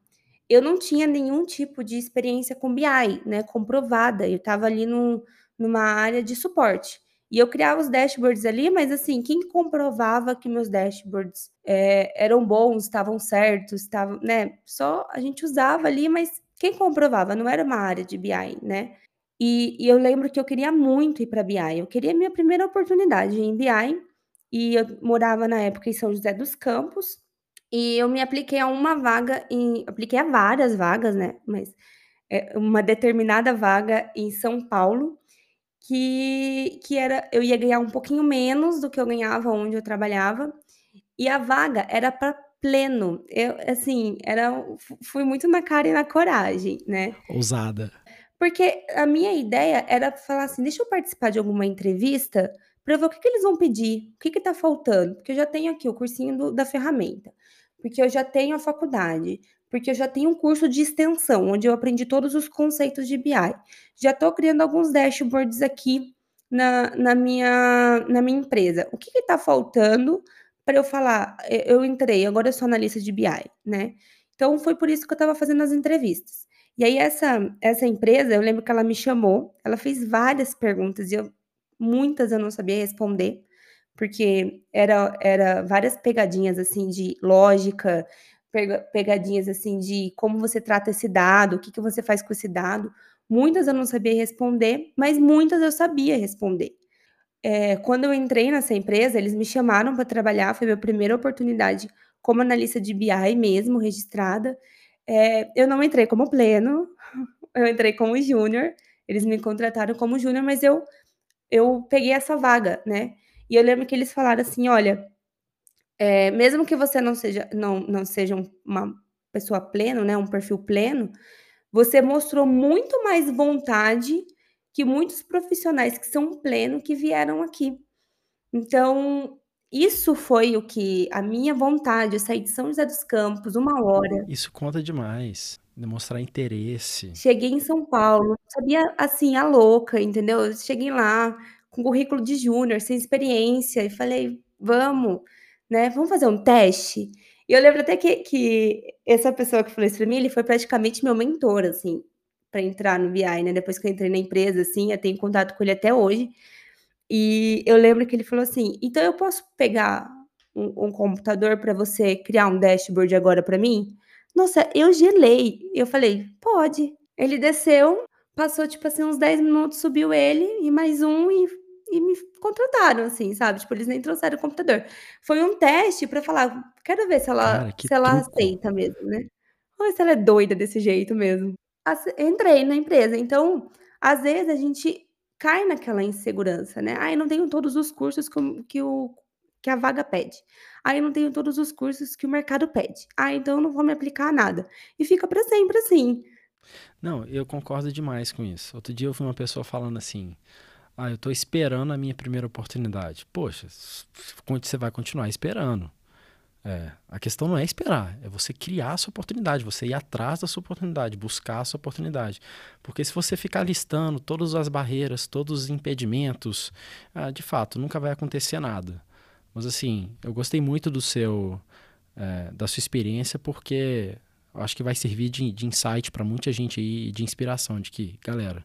eu não tinha nenhum tipo de experiência com BI, né, comprovada. Eu estava ali num, numa área de suporte. E eu criava os dashboards ali, mas assim, quem comprovava que meus dashboards é, eram bons, estavam certos, estavam, né? Só a gente usava ali, mas quem comprovava? Não era uma área de BI, né? E, e eu lembro que eu queria muito ir para BI. Eu queria minha primeira oportunidade em BI. E eu morava na época em São José dos Campos. E eu me apliquei a uma vaga, em, apliquei a várias vagas, né? Mas é, uma determinada vaga em São Paulo que, que era eu ia ganhar um pouquinho menos do que eu ganhava onde eu trabalhava, e a vaga era para pleno. Eu, assim, era fui muito na cara e na coragem, né? Ousada. Porque a minha ideia era falar assim: deixa eu participar de alguma entrevista para ver o que, que, eles vão pedir, o que está faltando. Porque eu já tenho aqui o cursinho do, da ferramenta, porque eu já tenho a faculdade, porque eu já tenho um curso de extensão, onde eu aprendi todos os conceitos de BI. Já estou criando alguns dashboards aqui na, na, minha, na minha empresa. O que está faltando para eu falar? Eu entrei, agora eu sou analista de BI, né? Então foi por isso que eu estava fazendo as entrevistas. E aí essa, essa empresa, eu lembro que ela me chamou, ela fez várias perguntas e eu, muitas eu não sabia responder, porque era, era várias pegadinhas assim de lógica, pegadinhas assim de como você trata esse dado, o que, que você faz com esse dado. Muitas eu não sabia responder, mas muitas eu sabia responder. É, quando eu entrei nessa empresa, eles me chamaram para trabalhar, foi minha primeira oportunidade como analista de BI mesmo, registrada. É, eu não entrei como pleno, eu entrei como júnior, eles me contrataram como júnior, mas eu, eu peguei essa vaga, né? E eu lembro que eles falaram assim: olha, é, mesmo que você não seja, não, não seja uma pessoa pleno, né, um perfil pleno, você mostrou muito mais vontade que muitos profissionais que são pleno que vieram aqui. Então, isso foi o que a minha vontade, eu sair de São José dos Campos, uma hora. Isso conta demais. Demonstrar interesse. Cheguei em São Paulo, sabia assim, a louca, entendeu? Eu cheguei lá com currículo de júnior, sem experiência, e falei, vamos né? Vamos fazer um teste? E eu lembro até que, que essa pessoa que falou isso pra mim, ele foi praticamente meu mentor, assim, para entrar no BI, né? Depois que eu entrei na empresa, assim, eu tenho contato com ele até hoje. E eu lembro que ele falou assim: então eu posso pegar um, um computador para você criar um dashboard agora para mim? Nossa, eu gelei. Eu falei: pode. Ele desceu, passou tipo assim uns 10 minutos, subiu ele e mais um e e me contrataram, assim, sabe? Tipo, eles nem trouxeram o computador. Foi um teste para falar, quero ver se ela, Cara, se ela aceita mesmo, né? Ou se ela é doida desse jeito mesmo. Entrei na empresa, então, às vezes a gente cai naquela insegurança, né? Ai, não tenho todos os cursos que, o- que, a vaga pede. Ai, não tenho todos os cursos que o mercado pede. Ah, então eu não vou me aplicar a nada. E fica para sempre assim. Não, eu concordo demais com isso. Outro dia eu vi uma pessoa falando assim: Ah, eu tô esperando a minha primeira oportunidade. Poxa, você vai continuar esperando. É, a questão não é esperar, é você criar a sua oportunidade, você ir atrás da sua oportunidade, buscar a sua oportunidade. Porque se você ficar listando todas as barreiras, todos os impedimentos, ah, de fato, nunca vai acontecer nada. Mas assim, eu gostei muito do seu, é, da sua experiência, porque acho que vai servir de, de insight para muita gente aí, de inspiração, de que, galera,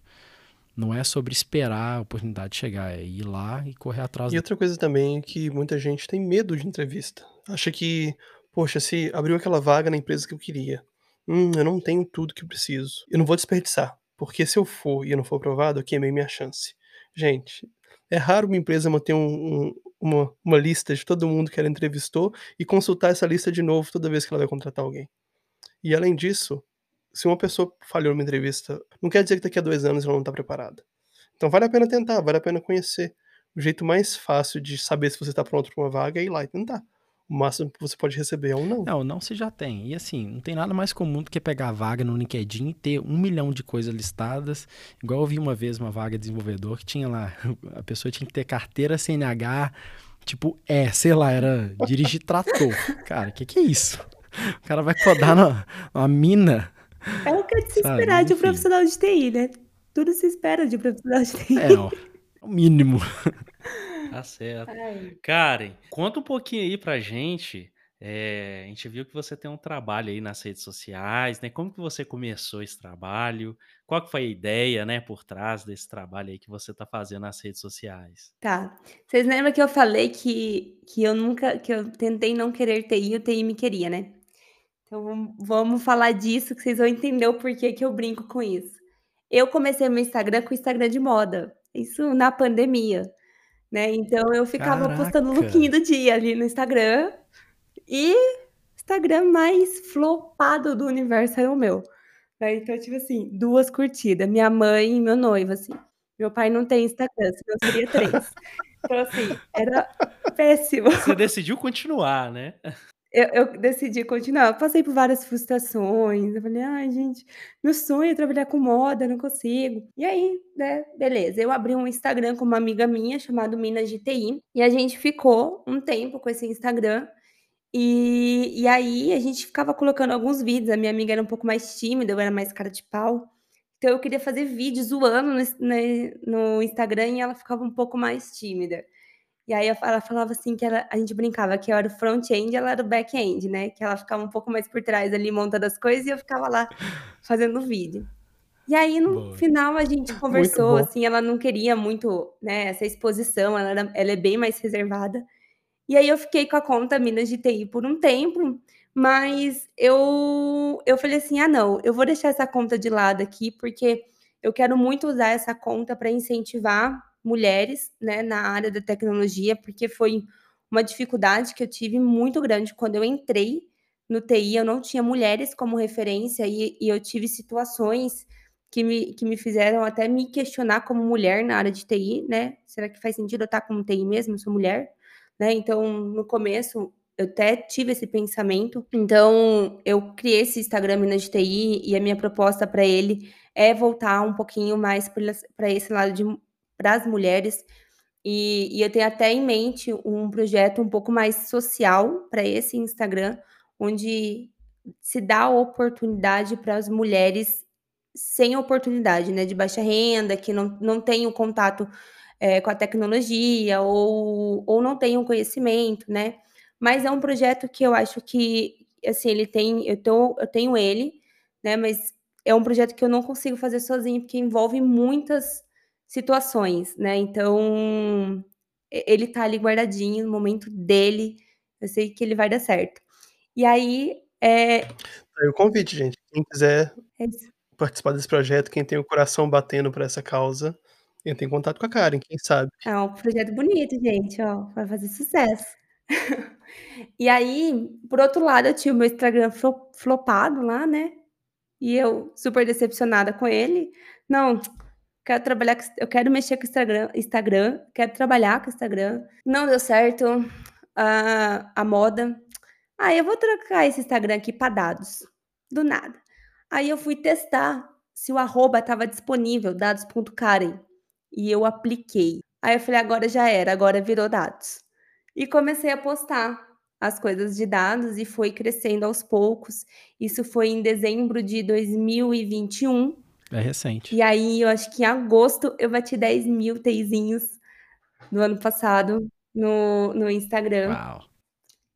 não é sobre esperar a oportunidade chegar, é ir lá e correr atrás E outra coisa também é que muita gente tem medo de entrevista. Acha que, poxa, se abriu aquela vaga na empresa que eu queria, hum, eu não tenho tudo que eu preciso. Eu não vou desperdiçar, porque se eu for e eu não for aprovado, eu queimei minha chance. Gente, é raro uma empresa manter um- um- uma, uma lista de todo mundo que ela entrevistou e consultar essa lista de novo toda vez que ela vai contratar alguém. E além disso, se uma pessoa falhou numa entrevista, não quer dizer que daqui a dois anos ela não está preparada. Então vale a pena tentar, vale a pena conhecer. O jeito mais fácil de saber se você está pronto para uma vaga é ir lá e tentar. O máximo que você pode receber é um não. Não, não você já tem. E assim, não tem nada mais comum do que pegar a vaga no LinkedIn e ter um milhão de coisas listadas. Igual eu vi uma vez uma vaga de desenvolvedor que tinha lá, a pessoa tinha que ter carteira CNH, tipo, é, sei lá, era dirigir trator. Cara, o que, que é isso? O cara vai codar na, numa mina. É o que se Sabe, esperar de um enfim. profissional de TI, né? Tudo se espera de um profissional de TI. É, ó, o mínimo. Tá certo. Ai. Karen, conta um pouquinho aí pra gente. é, a gente viu que você tem um trabalho aí nas redes sociais, né? Como que você começou esse trabalho? Qual que foi a ideia, né, por trás desse trabalho aí que você tá fazendo nas redes sociais? Tá. Vocês lembram que eu falei que, que eu nunca, que eu tentei não querer TI e o TI me queria, né? Então vamos, falar disso que vocês vão entender o porquê que eu brinco com isso. Eu comecei meu Instagram com Instagram de moda, isso na pandemia, né? Então eu ficava postando o Caraca. lookinho do dia ali no Instagram e Instagram mais flopado do universo era o meu. né? Então, tipo assim, duas curtidas, minha mãe e meu noivo, assim. Meu pai não tem Instagram, senão seria três. Então, assim, era péssimo. Você decidiu continuar, né? Eu, eu decidi continuar. Eu passei por várias frustrações. Eu falei, ai, gente, meu sonho é trabalhar com moda, não consigo. E aí, né, beleza. Eu abri um Instagram com uma amiga minha chamada Minas de TI. E a gente ficou um tempo com esse Instagram. E, e aí a gente ficava colocando alguns vídeos. A minha amiga era um pouco mais tímida, eu era mais cara de pau. Então eu queria fazer vídeos zoando no, né, no Instagram e ela ficava um pouco mais tímida. E aí ela falava assim que ela, a gente brincava que eu era o front-end ela era o back-end, né? Que ela ficava um pouco mais por trás ali montando as coisas e eu ficava lá fazendo vídeo. E aí no Boa. final a gente conversou, assim, ela não queria muito, né, essa exposição, ela, era, ela é bem mais reservada. E aí eu fiquei com a conta Minas de TI por um tempo, mas eu eu falei assim: "Ah, não, eu vou deixar essa conta de lado aqui, porque eu quero muito usar essa conta para incentivar mulheres, né, na área da tecnologia, porque foi uma dificuldade que eu tive muito grande quando eu entrei no TI, eu não tinha mulheres como referência e, e eu tive situações que me, que me fizeram até me questionar como mulher na área de TI, né? Será que faz sentido eu estar como TI mesmo? Eu sou mulher, né? Então, no começo, eu até tive esse pensamento. Então, eu criei esse Instagram Minas de TI e a minha proposta para ele é voltar um pouquinho mais para esse lado de para as mulheres. E, e, eu tenho até em mente um projeto um pouco mais social para esse Instagram, onde se dá oportunidade para as mulheres sem oportunidade, né, de baixa renda, que não, não tem o contato é, com a tecnologia ou, ou não tem o conhecimento, né? Mas é um projeto que eu acho que, assim, ele tem, eu, tô, eu tenho ele, né? Mas é um projeto que eu não consigo fazer sozinho, porque envolve muitas situações, né? Então, ele tá ali guardadinho no momento dele, eu sei que ele vai dar certo. E aí, é... Aí o convite, gente. Quem quiser é participar desse projeto, quem tem o coração batendo por essa causa, entra em contato com a Karen, quem sabe. É um projeto bonito, gente, ó, vai fazer sucesso. e aí, por outro lado, eu tinha o meu Instagram flopado lá, né? E eu super decepcionada com ele. Não, quero trabalhar, com, eu quero mexer com Instagram, Instagram, quero trabalhar com Instagram. Não deu certo a, a moda. Aí eu vou trocar esse Instagram aqui para dados. Do nada. Aí eu fui testar se o arroba estava disponível, dados.karen. E eu apliquei. Aí eu falei, agora já era, agora virou dados. E comecei a postar as coisas de dados e foi crescendo aos poucos. Isso foi em dezembro de 2021. É recente. E aí, eu acho que em agosto eu bati 10 mil teizinhos no ano passado no, no Instagram. Uau.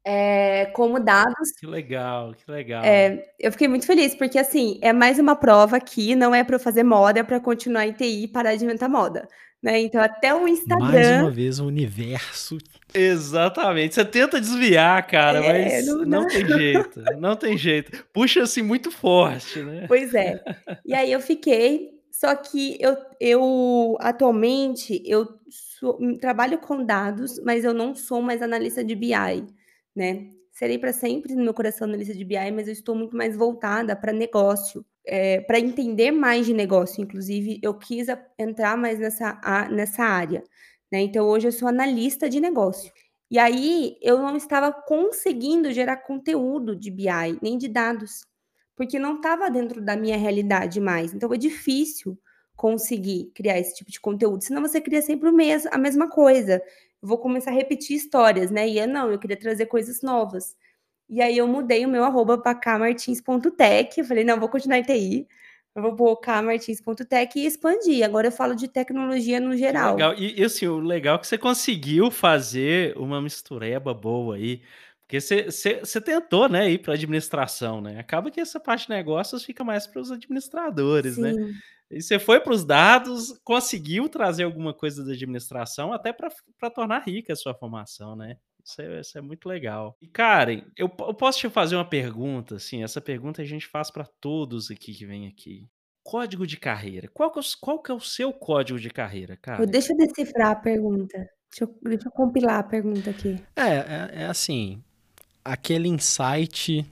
É, como dados. Que legal, que legal. É, eu fiquei muito feliz, porque assim, é mais uma prova aqui, não é para fazer moda, é para continuar em TI e parar de inventar moda. Né? Então, até o Instagram. Mais uma vez, o universo. Exatamente. Você tenta desviar, cara, é, mas não, não, tem jeito. Não tem jeito. Puxa assim muito forte, né? Pois é. E aí eu fiquei. Só que eu, eu atualmente eu sou, trabalho com dados, mas eu não sou mais analista de BI, né? Serei para sempre no meu coração analista de BI, mas eu estou muito mais voltada para negócio é, para entender mais de negócio, inclusive, eu quis entrar mais nessa, a, nessa área. Né? Então, hoje eu sou analista de negócio. E aí, eu não estava conseguindo gerar conteúdo de BI, nem de dados, porque não estava dentro da minha realidade mais. Então, é difícil conseguir criar esse tipo de conteúdo, senão você cria sempre o mesmo, a mesma coisa. Vou começar a repetir histórias, né? E eu não, eu queria trazer coisas novas. E aí eu mudei o meu arroba para kmartins.tech. Eu falei, não, vou continuar em TI. Eu vou pôr kmartins.tech e expandir. Agora eu falo de tecnologia no geral. Legal. E, e assim, o legal é que você conseguiu fazer uma mistureba boa aí. Porque você, tentou, né, ir para administração, né? Acaba que essa parte de negócios fica mais para os administradores, né? Sim. né? E você foi para os dados, conseguiu trazer alguma coisa da administração até para tornar rica a sua formação, né? Isso é, isso é muito legal. E, Karen, eu, eu posso te fazer uma pergunta, assim, essa pergunta a gente faz para todos aqui que vem aqui. Código de carreira. Qual que, é, qual que é o seu código de carreira, cara? Deixa eu decifrar a pergunta. Deixa eu, deixa eu compilar a pergunta aqui. É, é, é assim, aquele insight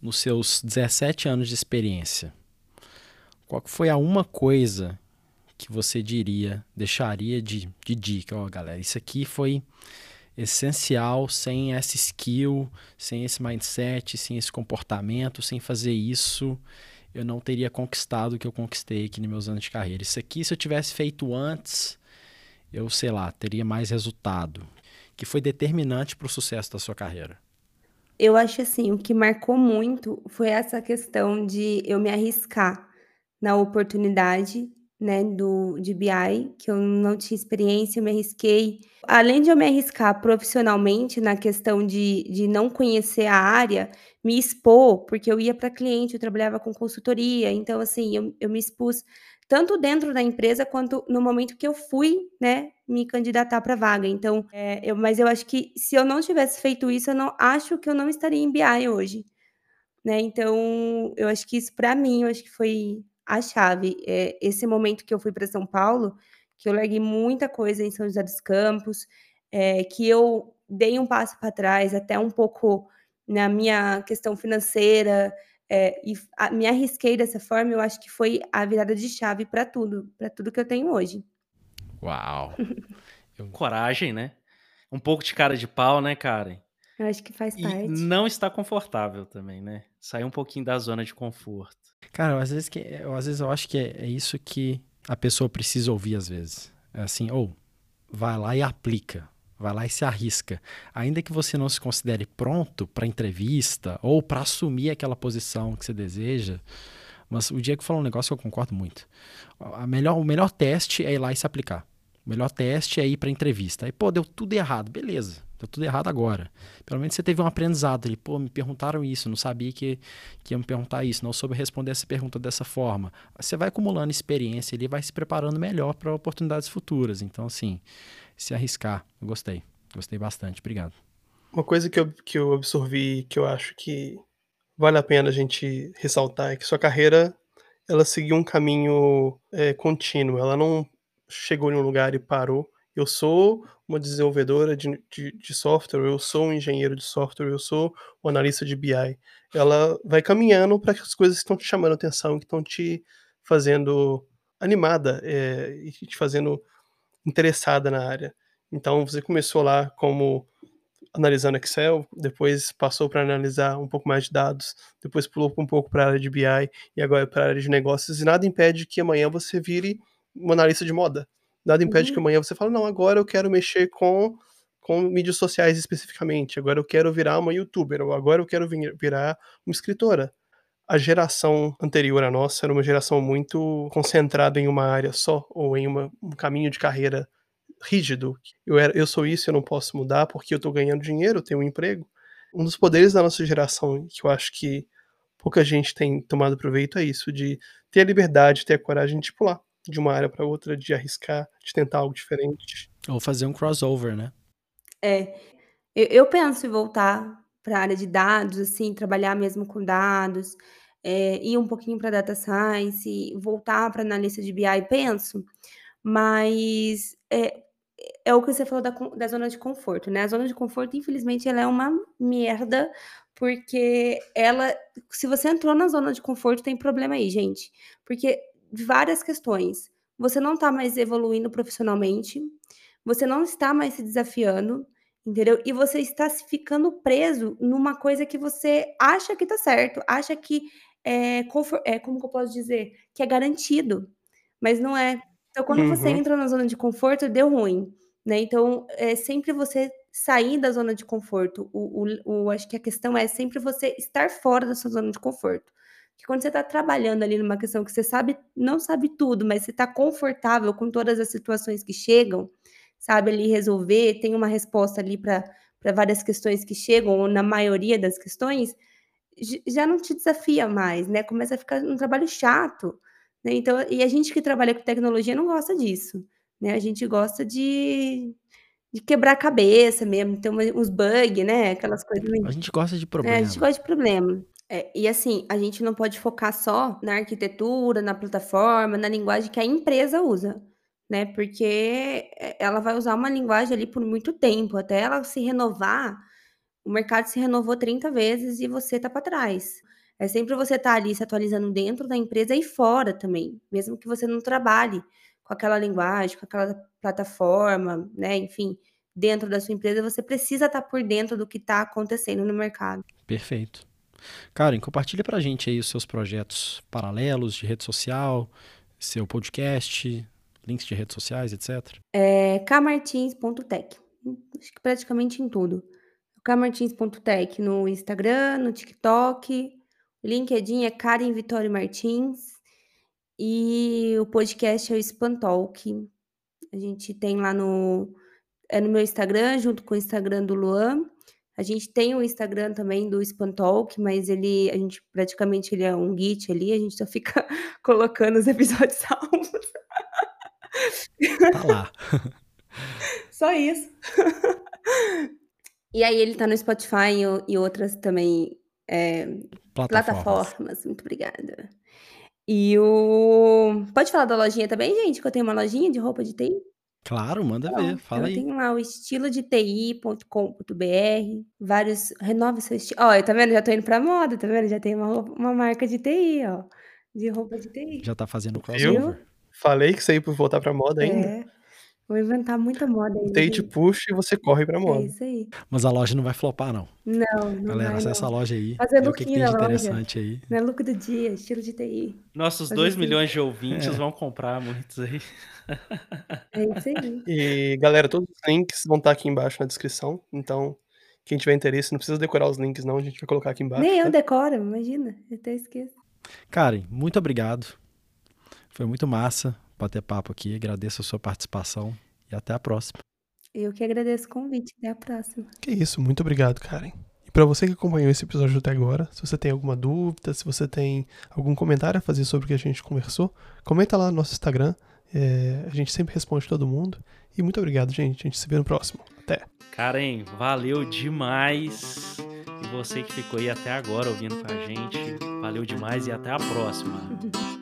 nos seus 17 anos de experiência. Qual que foi a uma coisa que você diria, deixaria de, de dica? Ó, galera, isso aqui foi essencial sem essa skill, sem esse mindset, sem esse comportamento, sem fazer isso, eu não teria conquistado o que eu conquistei aqui nos meus anos de carreira. Isso aqui, se eu tivesse feito antes, eu sei lá, teria mais resultado, que foi determinante para o sucesso da sua carreira. Eu acho assim, o que marcou muito foi essa questão de eu me arriscar na oportunidade, né, do de BI, que eu não tinha experiência, eu me arrisquei. Além de eu me arriscar profissionalmente na questão de de não conhecer a área, me expor, porque eu ia para cliente, eu trabalhava com consultoria, então assim, eu eu me expus tanto dentro da empresa quanto no momento que eu fui, né, me candidatar pra vaga. Então, eh, eu mas eu acho que se eu não tivesse feito isso, eu não acho que eu não estaria em BI hoje, né. Então, eu acho que isso pra mim, eu acho que foi a chave. Eh, esse momento que eu fui pra São Paulo, que eu larguei muita coisa em São José dos Campos, eh, que eu dei um passo pra trás, até um pouco na minha questão financeira, eh, e a me arrisquei dessa forma, eu acho que foi a virada de chave pra tudo, pra tudo que eu tenho hoje. Uau! Coragem, né. Um pouco de cara de pau, né, Karen? Eu acho que faz E parte. não estar confortável também, né. Sair um pouquinho da zona de conforto. Cara, às vezes que eu às vezes eu acho que é é isso que a pessoa precisa ouvir às vezes. É assim: "Ou, vai lá e aplica, vai lá e se arrisca". Ainda que você não se considere pronto pra entrevista ou pra assumir aquela posição que você deseja, mas o Diego falou um negócio que eu concordo muito. A melhor o melhor teste é ir lá e se aplicar. O melhor teste é ir pra entrevista. Aí, pô, deu tudo errado, beleza, deu tudo errado agora. Pelo menos você teve um aprendizado ali: "Pô, me perguntaram isso, não sabia que que iam me perguntar isso, não soube responder essa pergunta dessa forma". Você vai acumulando experiência ali vai se preparando melhor pra oportunidades futuras. Então, assim, se arriscar. Eu gostei, gostei bastante. Obrigado. Uma coisa que eu que eu absorvi, que eu acho que vale a pena a gente ressaltar, é que sua carreira, ela seguiu um caminho, eh, contínuo, ela não chegou em um lugar e parou. Eu sou uma desenvolvedora de de de software, eu sou um engenheiro de software, eu sou um analista de BI. Ela vai caminhando que as coisas que estão te chamando a atenção, que estão te fazendo animada, eh, e te fazendo interessada na área. Então você começou lá como analisando Excel, depois passou pra analisar um pouco mais de dados, depois pulou um pouco pra área de BI e agora pra área de negócios e nada impede que amanhã você vire uma analista de moda. Nada impede que Uhum. amanhã você fala: "Não, agora eu quero mexer com com mídias sociais especificamente, agora eu quero virar uma youtuber ou agora eu quero vir virar uma escritora". A geração anterior à nossa era uma geração muito concentrada em uma área só ou em uma um caminho de carreira rígido. Eu era eu sou isso, eu não posso mudar, porque eu tô ganhando dinheiro, eu tenho um emprego. Um dos poderes da nossa geração, que eu acho que pouca gente tem tomado proveito, é isso, de ter a liberdade, ter a coragem de pular de uma área pra outra, de arriscar, de tentar algo diferente. Ou fazer um crossover, né. É. Eu eu penso em voltar pra área de dados, assim, trabalhar mesmo com dados, eh, ir um pouquinho pra data science, voltar pra analista de BI, penso, mas, é é o que você falou da da zona de conforto, né. A zona de conforto, infelizmente, ela é uma merda, porque ela se você entrou na zona de conforto, tem problema aí, gente. Porque várias questões, você não tá mais evoluindo profissionalmente, você não está mais se desafiando, entendeu, e você está se ficando preso numa coisa que você acha que tá certo, acha que é é, como que eu posso dizer? Que é garantido, mas não é. Então quando você Uhum. entra na zona de conforto, deu ruim, né. Então, é sempre você sair da zona de conforto. O o o acho que a questão é sempre você estar fora da sua zona de conforto. Porque quando você tá trabalhando ali numa questão que você sabe não sabe tudo, mas você tá confortável com todas as situações que chegam, sabe ali resolver, tem uma resposta ali pra várias questões que chegam ou na maioria das questões, já não te desafia mais, né, começa a ficar um trabalho chato, né. Então e a gente que trabalha com tecnologia não gosta disso, né, a gente gosta de de quebrar a cabeça mesmo, ter uns bug, né, aquelas coisas A gente gosta de é, a gente problema. gosta de problema. É, e assim, a gente não pode focar só na arquitetura, na plataforma, na linguagem que a empresa usa, né, porque e ela vai usar uma linguagem ali por muito tempo, até ela se renovar, o mercado se renovou 30 vezes e você tá pra trás. É sempre você tá ali se atualizando dentro da empresa e fora também, mesmo que você não trabalhe com aquela linguagem, com aquela plataforma, né, enfim, dentro da sua empresa, você precisa tá por dentro do que tá acontecendo no mercado. Perfeito. Karen, compartilha pra gente aí os seus projetos paralelos de rede social, seu podcast, links de redes sociais, etcétera. É kmartins.tech. Acho que praticamente em tudo. kmartins.tech no Instagram, no TikTok, LinkedIn é Karen Vitória Martins e o podcast é o Spantalk. A gente tem lá no é no meu Instagram, junto com o Instagram do Luan. A gente tem o Instagram também do Spantalk, mas ele, a gente praticamente ele é um git ali, a gente só fica colocando os episódios salvos. Tá lá. Só isso. e aí ele tá no Spotify e, e outras também é, Plataformas. plataformas. Muito obrigada. E o. Pode falar da lojinha também, gente? Que eu tenho uma lojinha de roupa de TI? Claro, manda ver, fala eu aí. tenho lá o estilo de ti.com.br, vários. Renova seu estilo. Ó, tá vendo? Já tô indo pra moda, tá vendo? Já tem uma, roupa- uma marca de TI, ó. De roupa de TI. Já tá fazendo Viu? crossover. Falei que isso aí por voltar pra moda ainda. É. Vou inventar muita moda O ainda. TI te gente. puxa e você corre pra É moda. isso aí. Mas a loja não vai flopar, não. Não, não Galera, vai, acessa não. a loja aí. Fazer vê o que, que lookinho tem de na loja. interessante aí. Não é look do dia, estilo de TI. Nossos Fazer 2 assim. milhões de ouvintes É. vão comprar muitos aí. É isso aí. E, galera, todos os links vão estar aqui embaixo na descrição. Então, quem tiver interesse, não precisa decorar os links, não. A gente vai colocar aqui embaixo. Nem eu tá? decoro, imagina. Eu até esqueço. Karen, muito obrigado. Foi muito massa bater papo aqui. Agradeço a sua participação e até a próxima. Eu que agradeço o convite. Até a próxima. Que isso, muito obrigado, Karen. E pra você que acompanhou esse episódio até agora, se você tem alguma dúvida, se você tem algum comentário a fazer sobre o que a gente conversou, comenta lá no nosso Instagram. É, a gente sempre responde todo mundo. E muito obrigado, gente. A gente se vê no próximo. Até. Karen, valeu demais. E você que ficou aí até agora ouvindo com a gente, valeu demais e até a próxima.